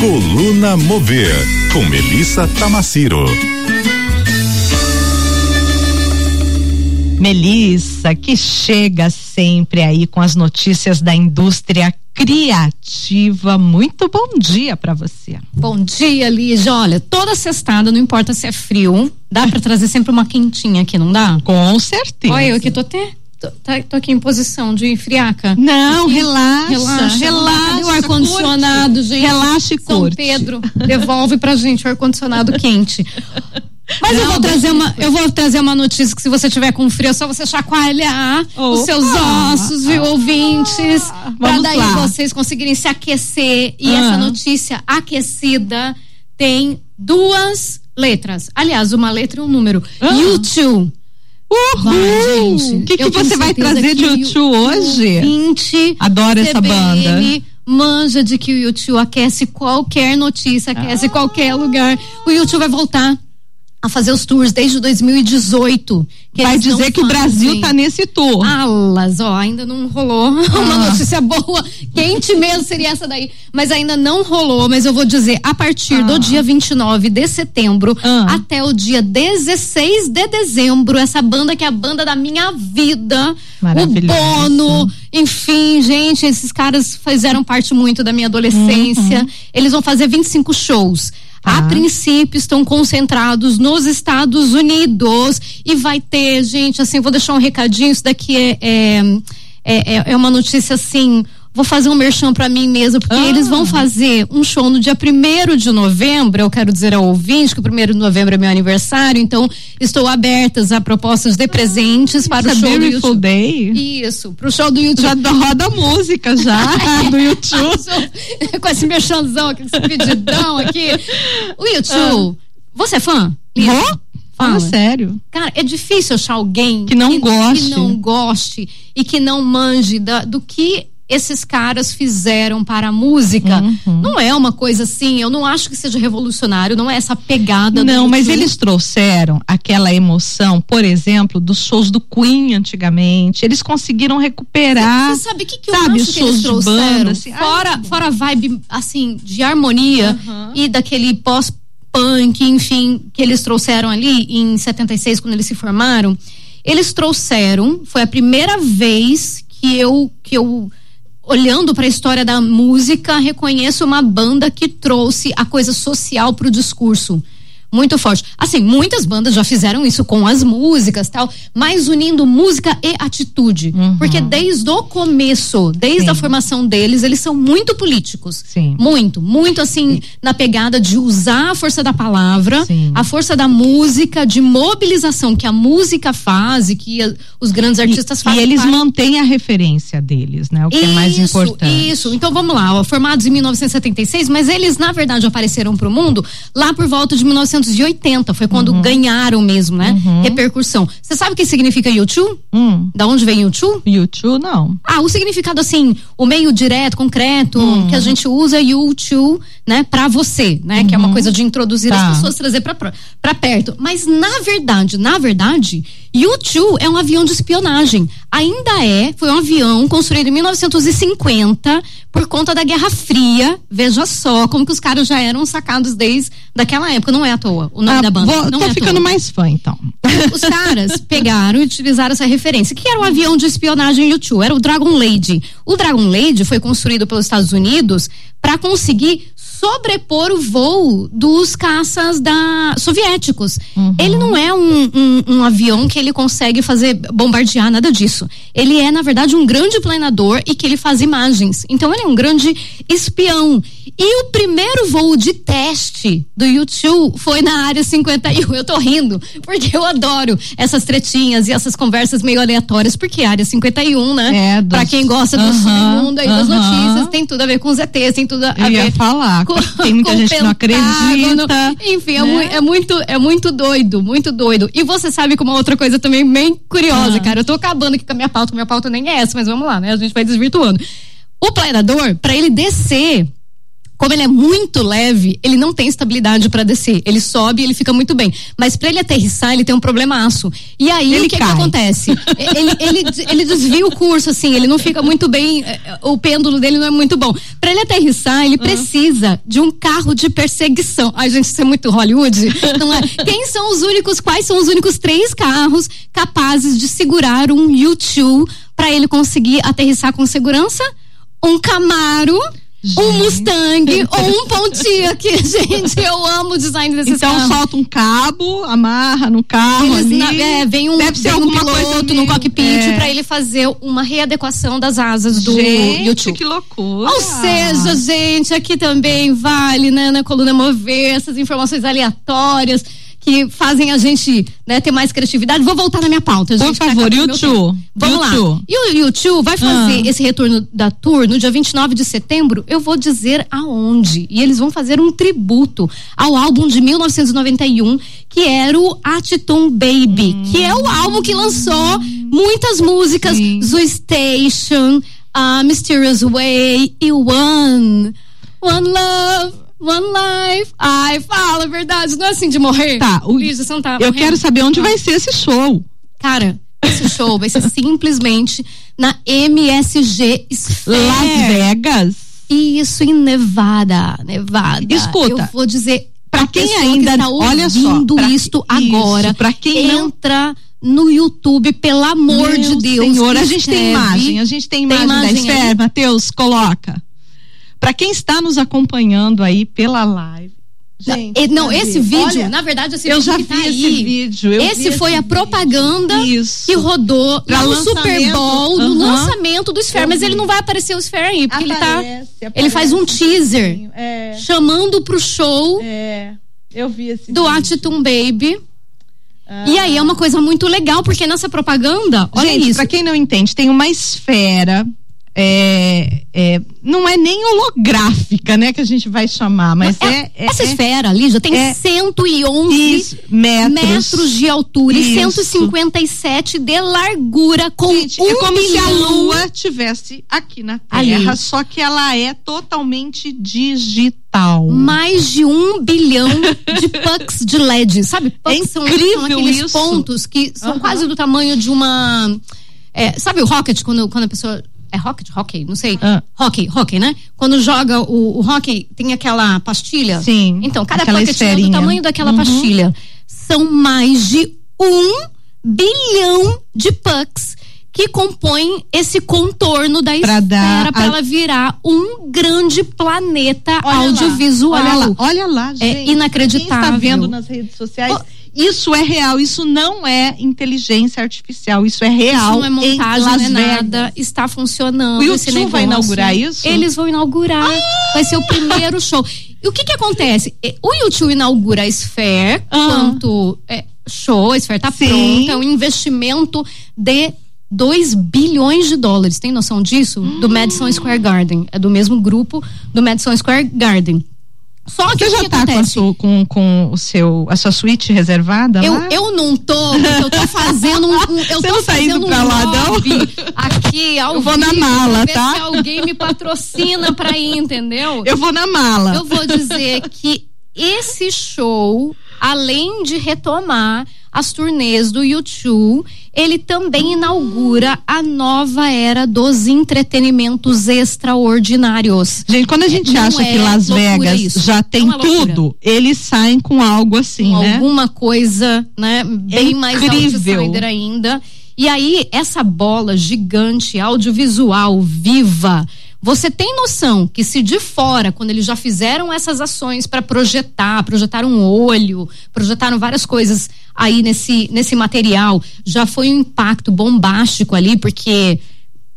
Coluna Mover, com Melissa Tamaciro. Melissa, que chega sempre aí com as notícias da indústria criativa. Muito bom dia para você. Bom dia, Lígia. Olha, toda sextada, não importa se é frio, dá para trazer sempre uma quentinha aqui, não dá? Com certeza. Olha, eu aqui tô até Tô, tá, tô, aqui em posição de friaca. Não, aqui, relaxa. Relaxa. Relaxa. O ar-condicionado, gente. Relaxa e São curte. Pedro, devolve pra gente o ar-condicionado quente. Mas Não, eu vou trazer uma, eu vou trazer uma notícia que se você tiver com frio, é só você chacoalhar os seus ossos, viu, ah, ouvintes, ah, para daí lá. vocês conseguirem se aquecer. E ah. essa notícia aquecida tem duas letras. Aliás, uma letra e um número. Ah. YouTube. Uhul! O que, que você vai trazer de YouTube hoje? 20 Adoro essa banda. Manja de que o YouTube aquece qualquer notícia, aquece ah. qualquer lugar. O YouTube vai voltar a fazer os tours desde 2018. Vai dizer que o Brasil tá nesse tour. Alas, ó, ainda não rolou. Ah. Uma notícia boa, quente mesmo seria essa daí. Mas ainda não rolou, mas eu vou dizer, a partir ah. do dia 29 de setembro ah. até o dia 16 de dezembro, essa banda que é a banda da minha vida, o Bono, enfim, gente, esses caras fizeram parte muito da minha adolescência. Uhum. Eles vão fazer 25 shows. A tá. princípio estão concentrados nos Estados Unidos e vai ter, gente, assim, vou deixar um recadinho, isso daqui é, é, é, é uma notícia assim vou fazer um merchan para mim mesmo, porque ah. eles vão fazer um show no dia primeiro de novembro. Eu quero dizer ao ouvinte que o primeiro de novembro é meu aniversário, então estou abertas a propostas de presentes ah, para o show do YouTube. Day. Isso, para o show do YouTube. Já roda música já do YouTube. Com esse merchanzão aqui, esse pedidão aqui. O YouTube, ah. você é fã? Vou? Fala sério. Cara, é difícil achar alguém que não que, goste, que não goste e que não manje da, do que esses caras fizeram para a música. Uhum. Não é uma coisa assim, eu não acho que seja revolucionário, não é essa pegada. Não, mas eles trouxeram aquela emoção, por exemplo, dos shows do Queen antigamente. Eles conseguiram recuperar. Você sabe o que, que eu sabe, acho que eles trouxeram? Banda, assim, fora, ai, fora a vibe, assim, de harmonia uhum. e daquele pós punk, enfim, que eles trouxeram ali em 76 quando eles se formaram, eles trouxeram, foi a primeira vez que eu que eu olhando para a história da música, reconheço uma banda que trouxe a coisa social para o discurso muito forte. Assim, muitas bandas já fizeram isso com as músicas tal, mas unindo música e atitude. Uhum. Porque desde o começo, desde Sim. a formação deles, eles são muito políticos. Sim. Muito, muito assim, Sim. na pegada de usar a força da palavra, a força da música, de mobilização que a música faz e que a, os grandes artistas e, fazem. E eles parte. mantêm a referência deles, né? O que isso, é mais importante. Isso, então vamos lá, ó, formados em 1976, mas eles, na verdade, apareceram para o mundo lá por volta de 19 1980, foi quando uhum. ganharam mesmo, né? Uhum. Repercussão. Você sabe o que significa YouTube? Hum. Da onde vem YouTube? YouTube, não. Ah, o significado assim, o meio direto, concreto, hum. que a gente usa YouTube, né, para você, né? Uhum. Que é uma uhum. coisa de introduzir tá. as pessoas, trazer para perto. Mas na verdade, na verdade, U-2 é um avião de espionagem. Ainda é, foi um avião construído em 1950 por conta da Guerra Fria. Veja só como que os caras já eram sacados desde daquela época. Não é à toa o nome ah, da banda. Vou, não tô é ficando mais fã, então. Os caras pegaram e utilizaram essa referência. O que era um avião de espionagem U-2? Era o Dragon Lady. O Dragon Lady foi construído pelos Estados Unidos para conseguir sobrepor o voo dos caças da soviéticos. Uhum. Ele não é um, um, um, avião que ele consegue fazer bombardear nada disso. Ele é na verdade um grande planador e que ele faz imagens. Então ele é um grande espião. E o primeiro voo de teste do YouTube foi na área 51. Eu tô rindo, porque eu adoro essas tretinhas e essas conversas meio aleatórias, porque a área 51, né? É, dos... Pra quem gosta do submundo aí das notícias, tem tudo a ver com os ETs, tem tudo a eu ver. Ia falar, tem muita gente que não acredita. Enfim, é né? é, muito, é, muito, é muito doido, muito doido. E você sabe com uma outra coisa também bem curiosa, ah. cara. Eu tô acabando aqui com a minha pauta, minha pauta nem é essa, mas vamos lá, né? A gente vai desvirtuando. O planador, para ele descer como ele é muito leve, ele não tem estabilidade para descer. Ele sobe e ele fica muito bem. Mas para ele aterrissar, ele tem um problemaço. E aí, ele o que, que, acontece? ele, ele, ele desvia o curso, assim, ele não fica muito bem, eh, eh, o pêndulo dele não é muito bom. Para ele aterrissar, ele uhum. precisa de um carro de perseguição. Ai, gente, isso é muito Hollywood. Não é? Quem são os únicos, quais são os únicos três carros capazes de segurar um U2 para ele conseguir aterrissar com segurança? Um Camaro Gente. um Mustang ou um Pontiac, gente, eu amo o design desses então, carros. Então solta um cabo, amarra no carro Eles, ali. Na, é, vem um, Deve vem um piloto no cockpit é. para ele fazer uma readequação das asas do gente, YouTube. que loucura. Ou seja, gente, aqui também vale, né, na coluna mover essas informações aleatórias que fazem a gente né, ter mais criatividade. Vou voltar na minha pauta. Por favor, e Tchu? Vamos lá. E o YouTube vai fazer ah. esse retorno da tour no dia 29 de setembro. Eu vou dizer aonde. E eles vão fazer um tributo ao álbum de 1991, que era o Atiton Baby, hum. que é o álbum que lançou muitas músicas, Sim. Zoo Station, uh, Mysterious Way e One. One Love. One Life. Ai, fala a verdade, não é assim de morrer. Tá, o, Lígia, você não tá eu quero saber onde vai ser esse show. Cara, esse show vai ser simplesmente na MSG Sphere. Las Vegas? Isso, em Nevada. Nevada. Escuta. Eu vou dizer. Pra quem ainda que tá olha só, pra, isto agora, para quem entra não... no YouTube, pelo amor Meu de Deus. Senhor, a gente tem imagem, a gente tem imagem, tem imagem da esfera, Matheus, coloca. Para quem está nos acompanhando aí pela live, Gente, não, esse vídeo, Olha, na verdade, esse eu vídeo já vi tá esse aí, vídeo. esse foi a propaganda Isso. que rodou pra no Super Bowl, no lançamento do Sphere, mas ele não vai aparecer o Sphere aí, porque aparece, ele tá. Aparece, ele faz um teaser é. chamando pro show. É. Eu vi esse do Atitum Baby. Ah. E aí é uma coisa muito legal, porque nessa propaganda, olha Gente, isso. Pra quem não entende, tem uma esfera é, é, não é nem holográfica, né, que a gente vai chamar, mas é, é, é essa esfera, Lígia, tem é, 111 isso, metros, metros de altura isso. e 157 de largura com gente, um é como bilhão. se a Lua tivesse aqui na Terra, Ali. só que ela é totalmente digital. Mais de um bilhão de pucks de LED, sabe? Pucks é são, são aqueles isso. pontos que são uhum. quase do tamanho de uma é, sabe o rocket quando, quando a pessoa é rocket? Hockey? Não sei. Ah. Hockey, hockey, né? Quando joga o, o hockey, tem aquela pastilha. Sim. Então, cada é do tamanho daquela uhum. pastilha. São mais de um bilhão de pucks que compõem esse contorno da pra esfera para a... ela virar um grande planeta olha audiovisual. Lá, olha lá, olha lá, é gente. É inacreditável. Quem está vendo nas redes sociais. Oh, isso é real, isso não é inteligência artificial, isso é real. Isso não é montagem, não é nada, está funcionando. O YouTube vai inaugurar isso? Eles vão inaugurar, ah! vai ser o primeiro show. E o que que acontece? O YouTube inaugura a Sphere, ah. quanto é, show, a Sphere tá Sim. pronta, é um investimento de 2 bilhões de dólares. Tem noção disso? Hum. Do Madison Square Garden. É do mesmo grupo do Madison Square Garden. Só que Você já está com, sua, com, com, o seu, a sua suíte reservada? Eu, lá? eu não tô, porque eu tô fazendo um. um eu Você tô tá indo pra um lá, não? Aqui, ao Eu vou vivo, na mala, tá? Se alguém me patrocina pra ir, entendeu? Eu vou na mala. Eu vou dizer que esse show, além de retomar as turnês do YouTube, ele também inaugura a nova era dos entretenimentos extraordinários. Gente, quando a gente acha é que Las Vegas isso. já tem é tudo, eles saem com algo assim, com né? Alguma coisa, né? Bem é mais outsider ainda. E aí, essa bola gigante, audiovisual, viva, você tem noção que se de fora, quando eles já fizeram essas ações para projetar, projetaram um olho, projetaram várias coisas aí nesse, nesse material, já foi um impacto bombástico ali, porque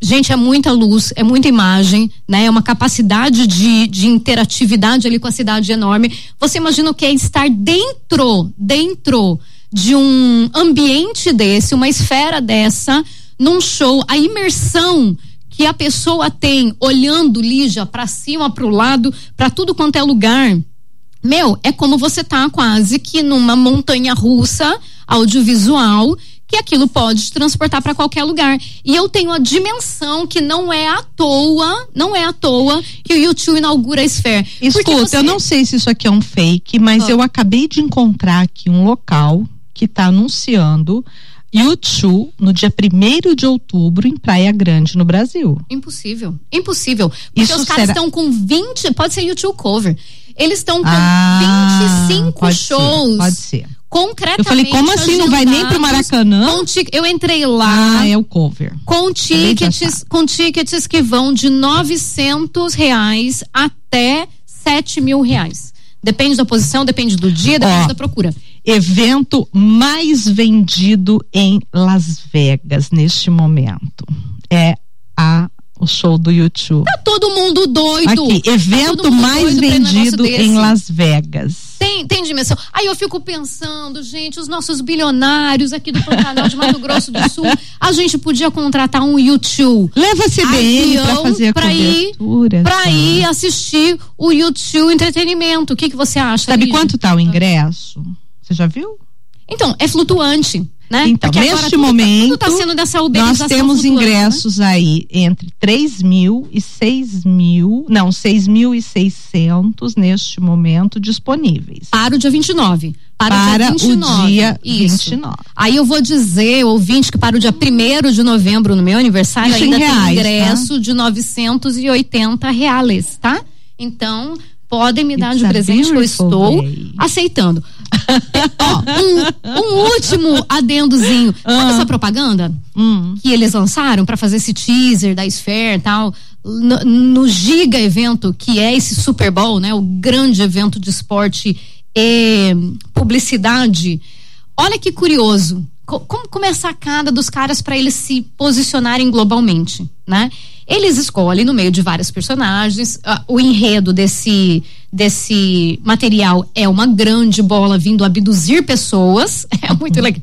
gente, é muita luz, é muita imagem, né? É uma capacidade de, de interatividade ali com a cidade enorme. Você imagina o que é estar dentro, dentro de um ambiente desse, uma esfera dessa, num show, a imersão que a pessoa tem olhando Lígia para cima, para o lado, para tudo quanto é lugar. Meu, é como você tá quase que numa montanha russa audiovisual que aquilo pode transportar para qualquer lugar. E eu tenho a dimensão que não é à toa, não é à toa que o YouTube inaugura a Sphere. Escuta, você... eu não sei se isso aqui é um fake, mas oh. eu acabei de encontrar aqui um local que está anunciando YouTube no dia 1 de outubro em Praia Grande, no Brasil. Impossível. Impossível. Porque Isso os caras será... estão com 20. Pode ser YouTube cover. Eles estão com ah, 25 pode shows. Ser, pode ser. Concretamente. Eu falei, como assim? Não vai nem pro Maracanã? eu entrei lá. Ah, é o cover. Com tickets, com tickets que vão de 900 reais até 7 mil reais. Depende da posição, depende do dia, depende Ó, da procura. Evento mais vendido em Las Vegas neste momento é a o show do YouTube. Tá todo mundo doido. Aqui, tá evento tá mais vendido em Las Vegas. Tem, tem dimensão. Aí eu fico pensando, gente, os nossos bilionários aqui do Pantanal de Mato Grosso do Sul, a gente podia contratar um YouTube. Leva a CBN para fazer a pra cobertura. Ir, pra ir assistir o YouTube Entretenimento. O que, que você acha? Sabe Lígia? quanto tá o ingresso? Você já viu? Então, é flutuante. Né? Então, Porque neste tudo, momento, tá, tudo tá nós temos né? ingressos né? aí entre 3 mil e 6 mil, não, 6.600 neste momento disponíveis. Para o dia 29. Para, para o dia 29. O dia Isso. 29. Aí eu vou dizer, ouvinte, que para o dia 1 de novembro, no meu aniversário, Isso ainda tem tá? ingresso tá? de 980 reais, tá? Então, podem me dar It's de presente que eu estou aceitando. um, um, último adendozinho. Sabe ah. essa propaganda hum. que eles lançaram para fazer esse teaser da Sphere e tal? No, no, giga evento que é esse Super Bowl, né? O grande evento de esporte e publicidade. Olha que curioso. Como, como é a sacada dos caras para eles se posicionarem globalmente, né? Eles escolhem no meio de vários personagens. Uh, o enredo desse desse material é uma grande bola vindo abduzir pessoas. É muito legal.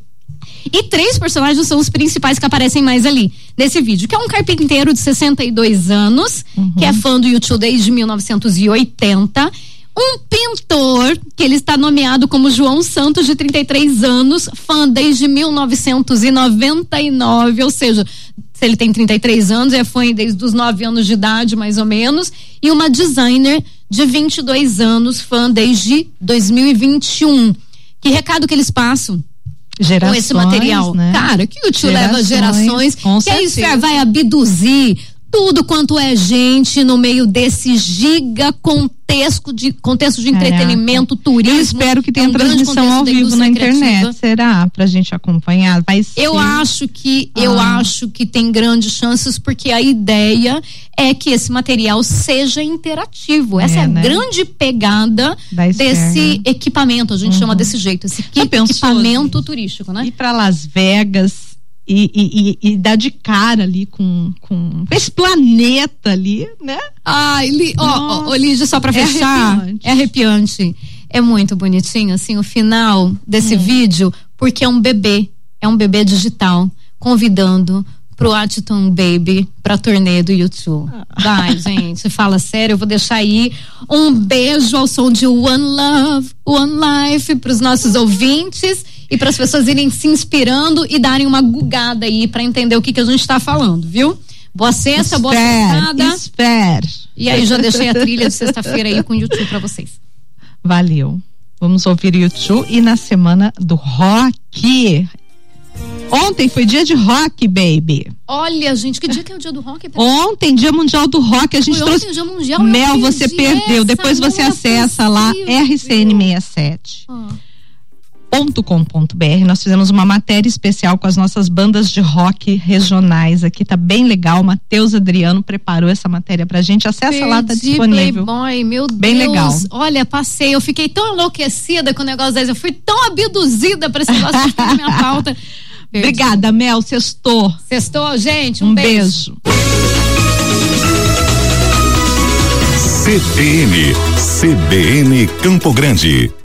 E três personagens são os principais que aparecem mais ali nesse vídeo, que é um carpinteiro de 62 anos, uhum. que é fã do YouTube desde 1980. Um pintor, que ele está nomeado como João Santos, de 33 anos, fã desde 1999, ou seja, se ele tem 33 anos, é fã desde os 9 anos de idade, mais ou menos, e uma designer de 22 anos, fã desde 2021. Que recado que eles passam? Gerações, com esse material. Né? Cara, que o tio gerações, leva gerações, que a Esfera vai abduzir tudo quanto é gente no meio desse giga contexto de contexto de entretenimento, Caraca. turismo. Eu espero que tenha é um transmissão ao vivo na internet, criativa. será? Pra gente acompanhar, vai ser. Eu acho que ah. eu acho que tem grandes chances porque a ideia é que esse material seja interativo. Essa é, é a né? grande pegada desse equipamento, a gente uhum. chama desse jeito, esse equipamento turístico, né? E para Las Vegas e, e, e, dá de cara ali com, com esse planeta ali, né? Ai, li, ó, Lígia, só pra é fechar, arrepiante. é arrepiante. É muito bonitinho, assim, o final desse hum. vídeo, porque é um bebê, é um bebê digital, convidando pro Atiton Baby pra turnê do YouTube. Vai, gente, fala sério, eu vou deixar aí um beijo ao som de One Love, One Life pros nossos ouvintes e para as pessoas irem se inspirando e darem uma gugada aí para entender o que, que a gente está falando, viu? Boa sexta, boa sextada. Espere. E aí já deixei a trilha de sexta-feira aí com o YouTube para vocês. Valeu. Vamos ouvir o YouTube e na semana do rock. Ontem foi dia de rock, baby. Olha, gente, que dia que é o dia do rock? Ontem, dia mundial do rock, a gente foi trouxe. Ontem, dia mundial, Mel, você perdeu. Depois você acessa possível. lá RCN67. Ah com.br Nós fizemos uma matéria especial com as nossas bandas de rock regionais aqui, tá bem legal. Matheus Adriano preparou essa matéria pra gente. Acessa Perdi lá, tá disponível. Playboy, meu bem Deus. legal. Olha, passei, eu fiquei tão enlouquecida com o negócio desse, eu fui tão abduzida pra esse negócio que minha pauta. Perdi. Obrigada, Mel, sextou. Sextou, gente, um, um beijo. beijo. CBN, CBN Campo Grande.